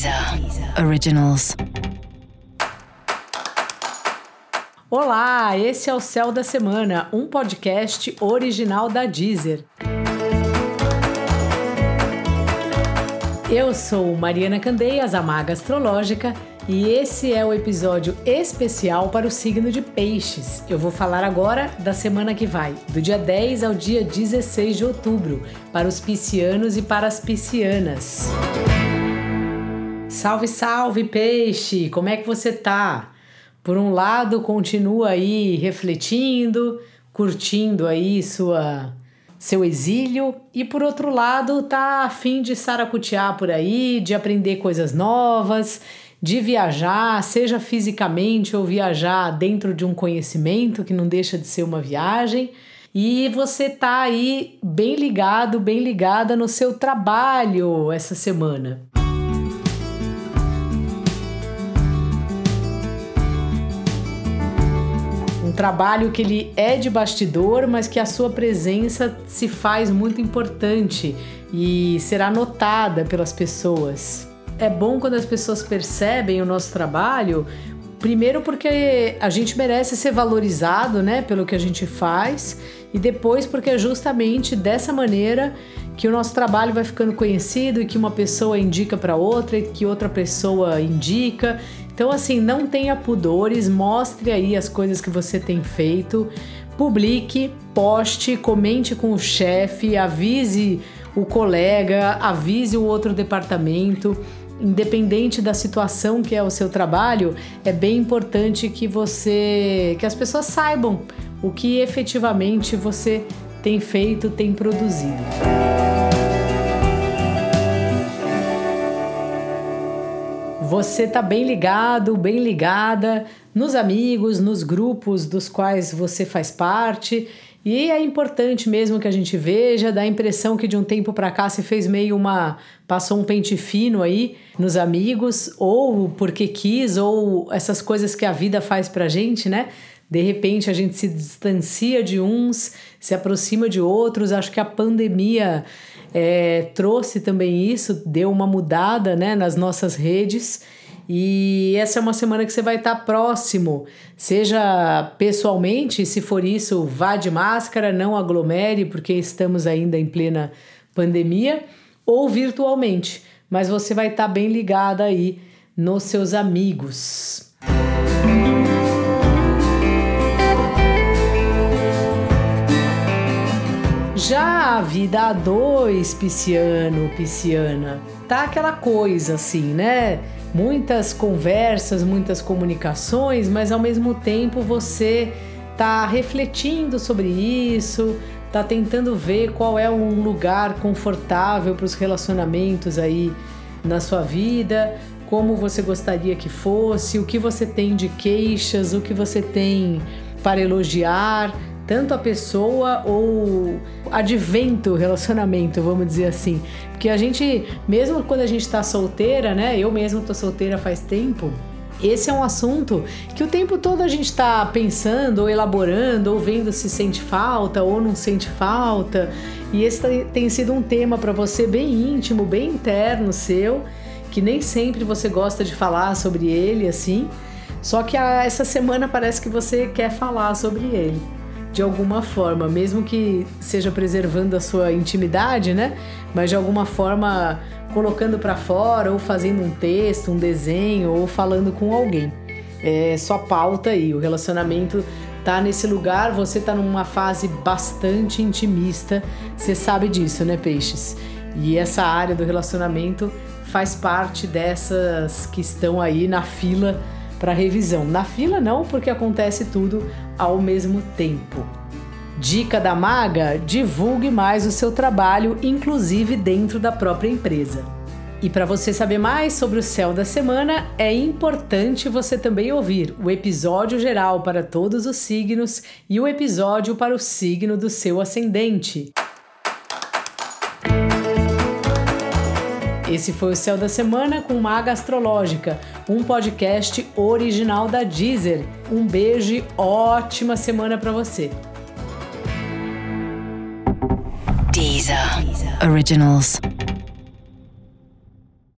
Deezer Originals. Olá, esse é o Céu da Semana, um podcast original da Deezer. Eu sou Mariana Candeias, a Maga Astrológica, e esse é o episódio especial para o signo de Peixes. Eu vou falar agora da semana que vai, do dia 10 ao dia 16 de outubro, para os piscianos e para as piscianas. Salve, salve, peixe! Como é que você tá? Por um lado, continua aí refletindo, curtindo aí sua seu exílio e por outro lado, tá a fim de saracutear por aí, de aprender coisas novas, de viajar, seja fisicamente ou viajar dentro de um conhecimento que não deixa de ser uma viagem. E você tá aí bem ligado, bem ligada no seu trabalho essa semana. Trabalho que ele é de bastidor, mas que a sua presença se faz muito importante e será notada pelas pessoas. É bom quando as pessoas percebem o nosso trabalho, primeiro porque a gente merece ser valorizado, né, pelo que a gente faz, e depois porque é justamente dessa maneira que o nosso trabalho vai ficando conhecido e que uma pessoa indica para outra e que outra pessoa indica então, assim, não tenha pudores, mostre aí as coisas que você tem feito, publique, poste, comente com o chefe, avise o colega, avise o outro departamento. Independente da situação que é o seu trabalho, é bem importante que você, que as pessoas saibam o que efetivamente você tem feito, tem produzido. Você tá bem ligado, bem ligada nos amigos, nos grupos dos quais você faz parte. E é importante mesmo que a gente veja, dá a impressão que de um tempo para cá se fez meio uma. passou um pente fino aí nos amigos, ou porque quis, ou essas coisas que a vida faz pra gente, né? De repente a gente se distancia de uns, se aproxima de outros. Acho que a pandemia é, trouxe também isso, deu uma mudada né, nas nossas redes. E essa é uma semana que você vai estar próximo, seja pessoalmente, se for isso, vá de máscara, não aglomere, porque estamos ainda em plena pandemia, ou virtualmente, mas você vai estar bem ligada aí nos seus amigos. Já a vida a dois, pisciano, pisciana, tá aquela coisa assim, né? Muitas conversas, muitas comunicações, mas ao mesmo tempo você tá refletindo sobre isso, tá tentando ver qual é um lugar confortável para os relacionamentos aí na sua vida, como você gostaria que fosse, o que você tem de queixas, o que você tem para elogiar tanto a pessoa ou advento relacionamento, vamos dizer assim. Porque a gente, mesmo quando a gente está solteira, né? Eu mesmo tô solteira faz tempo. Esse é um assunto que o tempo todo a gente está pensando, ou elaborando, ou vendo se sente falta ou não sente falta. E esse tem sido um tema para você bem íntimo, bem interno seu, que nem sempre você gosta de falar sobre ele assim. Só que essa semana parece que você quer falar sobre ele de alguma forma, mesmo que seja preservando a sua intimidade, né? Mas de alguma forma colocando para fora ou fazendo um texto, um desenho ou falando com alguém. É só pauta aí, o relacionamento tá nesse lugar, você tá numa fase bastante intimista, você sabe disso, né, peixes? E essa área do relacionamento faz parte dessas que estão aí na fila para revisão. Na fila não, porque acontece tudo ao mesmo tempo. Dica da maga: divulgue mais o seu trabalho, inclusive dentro da própria empresa. E para você saber mais sobre o céu da semana, é importante você também ouvir o episódio geral para todos os signos e o episódio para o signo do seu ascendente. Esse foi o Céu da Semana com Maga Astrológica, um podcast original da Deezer. Um beijo e ótima semana para você. Deezer. Deezer. Originals.